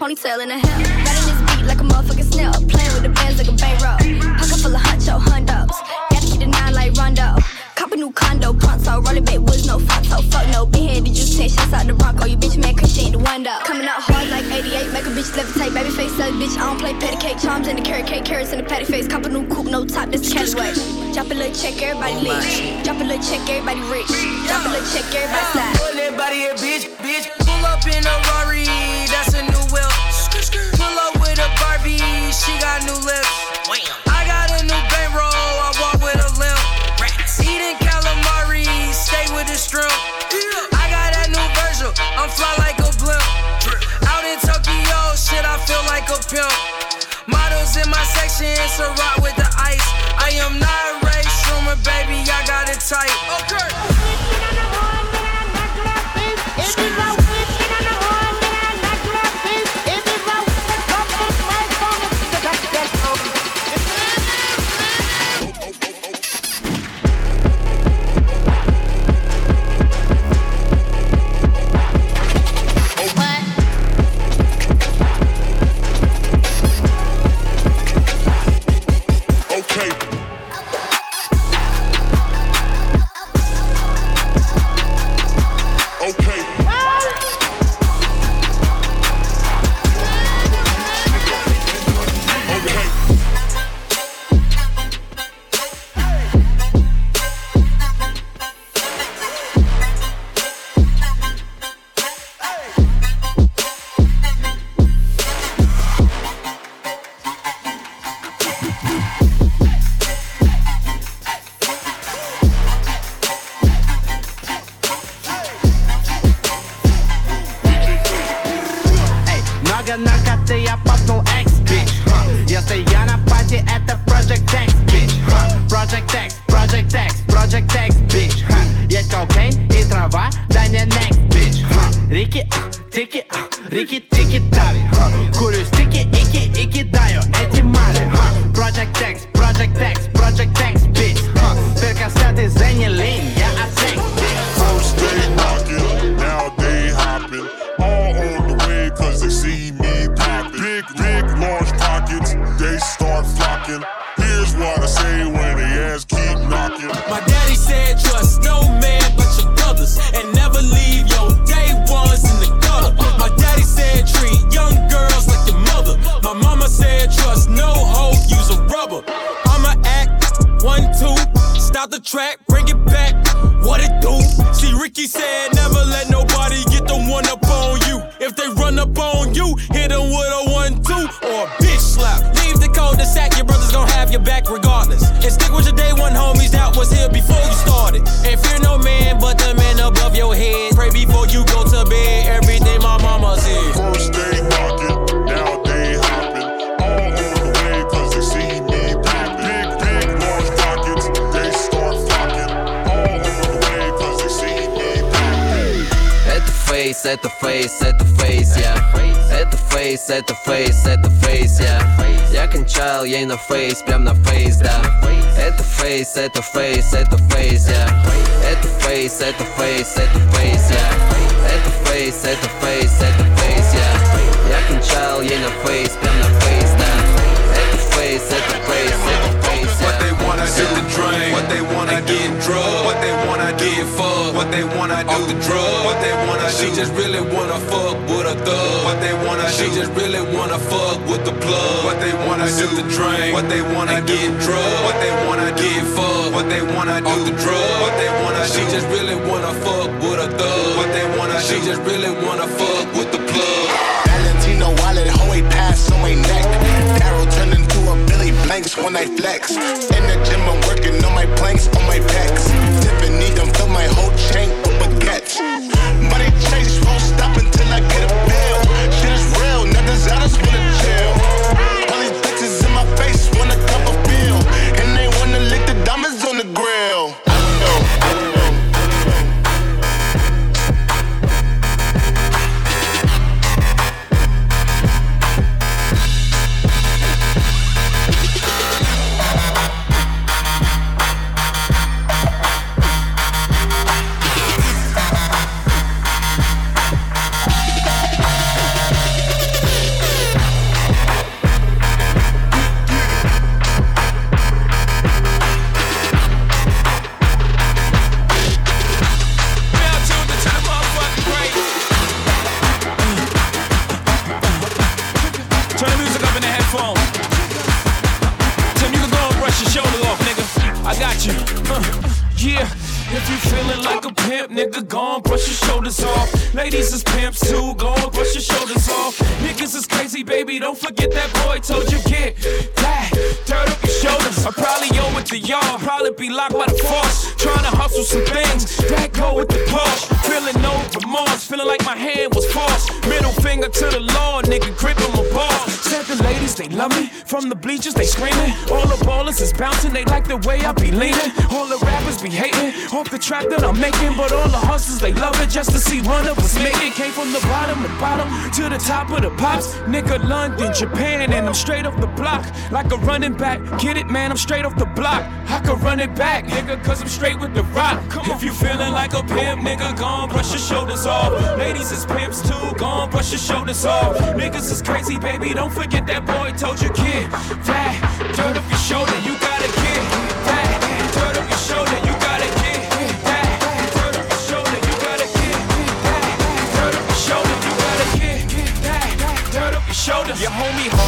ponytail in the hair. Riding this beat like a motherfucking snail. Playing with the bands like a bankroll. Pocket full of huncho hundos. Gotta keep the nine like Rondo. Cop a new condo, pronto. Rolling big woods, no photo. Fuck no, big head, did you ten shots out the Bronco? You bitch man, Christian ain't the window. Coming out hard like 88, make a bitch levitate. Baby face, suck, bitch. I don't play patty cake. Charms in the carrot cake, carrots in the patty face. Cop a new coupe, no top, this the Cadillac. Drop a little check, everybody oh lit. Drop a little check, everybody rich. Drop a little check, everybody slide. Pull that body a bitch, bitch. Pull up in a Rari, that's a new whip. Pull up with a Barbie, she got new lips. I got a new bankroll, I walk with a limp. Eating calamari, stay with the shrimp. I got that new Virgil, I'm fly like a blimp. Out in Tokyo, shit, I feel like a pimp. Models in my section, it's a rock sack, your brothers gon' have your back regardless. And stick with your day one homies that was here before you started. And fear no man but the man above your head. Pray before you go to bed. Это фейс, это фейс, это фейс, я Это фейс, это фейс, это фейс, я Я кончал ей на фейс, прям на фейс, да Это фейс, это фейс, это фейс, я Это фейс, это фейс, это фейс, я Это фейс, это фейс, это фейс, я Я кончал ей на фейс, прям на фейс, Wanna hit the drain, what they wanna get drugs, what they wanna get fucked. What they wanna do? Off the drug. What they wanna she do? She just really wanna fuck with a thug. What they wanna she do? She just really wanna fuck with the plug. What they wanna sip the drink. What they wanna get drugged. What they wanna get fucked. What they wanna do? Off the drug. What they wanna she do? just really wanna fuck with a thug. What they wanna she do? just really wanna fuck with the plug. Valentino wallet, hoe pass on my neck. Darrow turned into a Blanks when I flex. In the gym, I'm working on my planks, on my pecs. Tiffany done fill my whole chain with baguettes. The headphones. Tim, you can go and brush your shoulder off, nigga. I got you. Yeah. If you feeling like a pimp, nigga, go on, brush your shoulders off. Ladies is pimps too, go on, brush your shoulders off. Niggas is crazy, baby, don't forget that boy told you get that dirt up your shoulders. I probably owe it to y'all, probably be locked by the force. Trying to hustle some things, that go with the Porsche. Feeling no remorse, feeling like my hand was forced. Middle finger to the law, nigga, gripping my balls. Said the ladies, they love me. From the bleachers, they screaming. All the ballers is bouncing, they like the way I be leaning. All the rappers be hating off the track that I'm making. But all the hustlers, they love it just to see one of us make it. Came from the bottom, the bottom to the top of the pops. Nigga, London, Japan, and I'm straight off the block. Like a running back. Get it, man, I'm straight off the block. I could run it back, nigga, cause I'm straight with the rock. If you feeling like a pimp, nigga, go on, brush your shoulders off. Ladies is pimps too, go on, brush your shoulders off. Niggas is crazy, baby, don't forget that boy told you, kid. That dirt off your shoulder, you gotta get that. Dirt your shoulder, you gotta get that. Dirt your shoulder, you gotta get that. Dirt your shoulder, your homie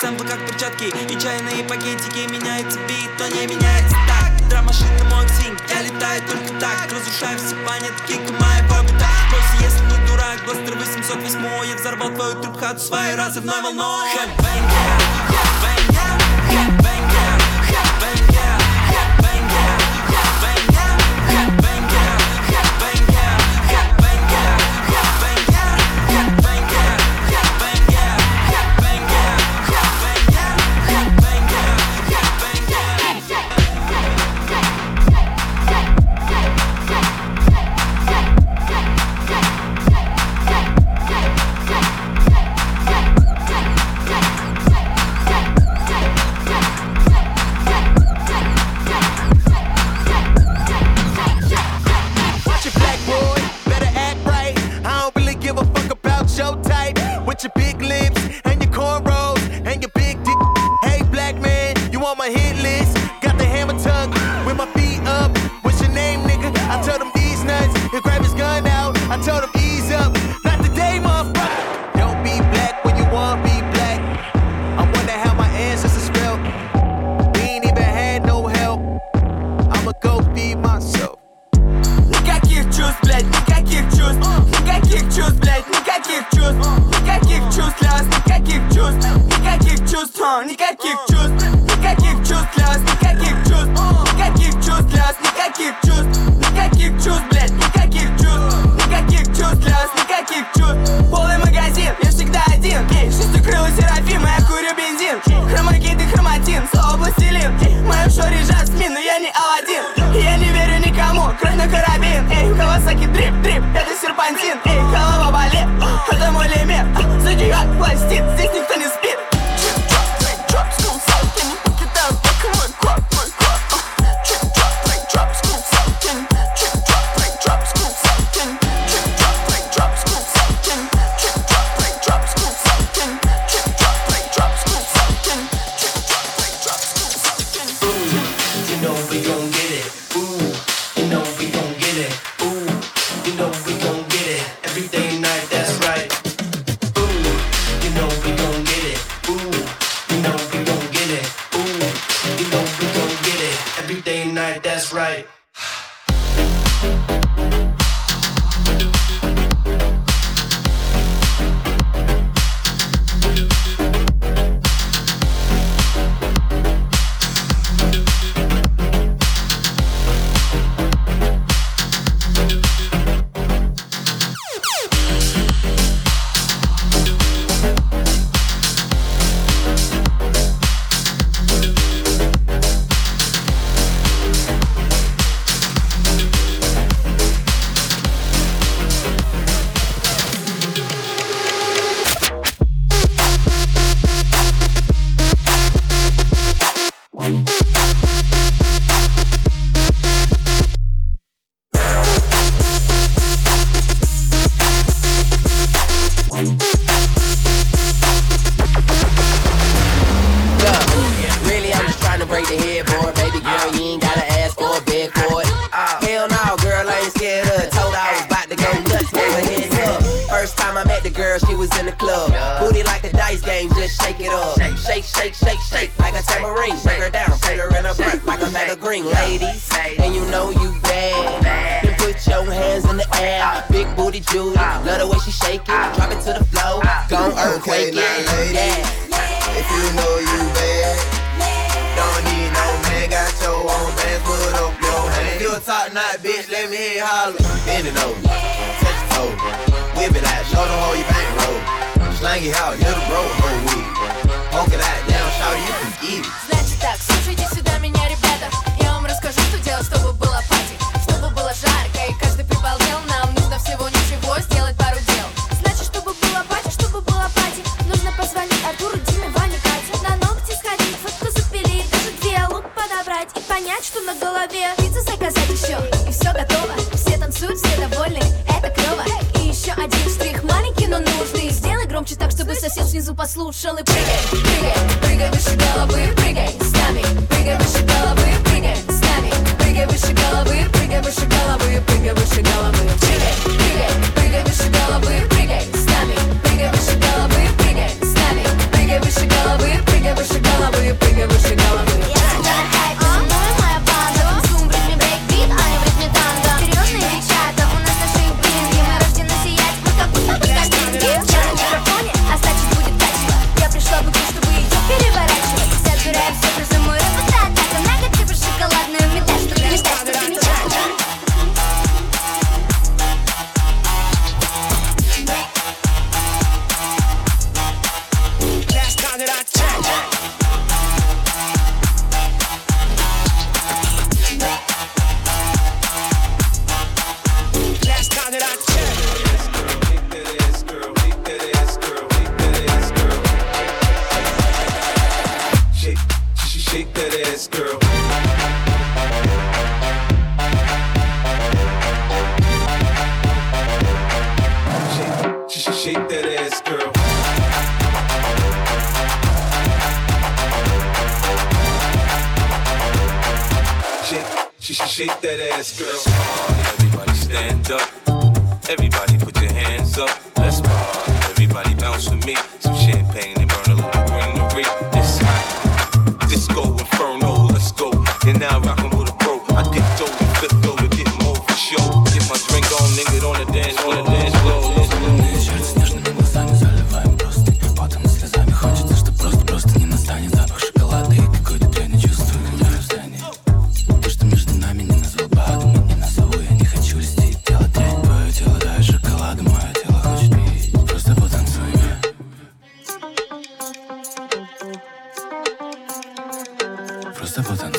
сэмплы как перчатки. И чайные пакетики Меняется бит, но не меняется так. Драм-машина мой ксинг, я летаю только так. Разрушаю все памятки, моя побута Бойся, если не дурак, бластер 808 Я взорвал твою трубхату своей разрывной волной Хэдбэнгер, хэдбэнгер, хэдбэнгер woman Judy Judy. Love the way she shake it, drop it to the floor. Gon' earthquake okay, it. Lady, yeah. If you know you bad, don't need no man. Got your own bands, put up your hands. You a top notch bitch, let me hear holler. Bend it over, touch your toe, whip it out, show them how you bankroll. Slang it out, hit the road, whole week. Poke it out, Damn, shout you can eat it. Шалипо Everybody put your hands up. Let's party. Everybody bounce with me. Some champagne and burn a little Sabahtan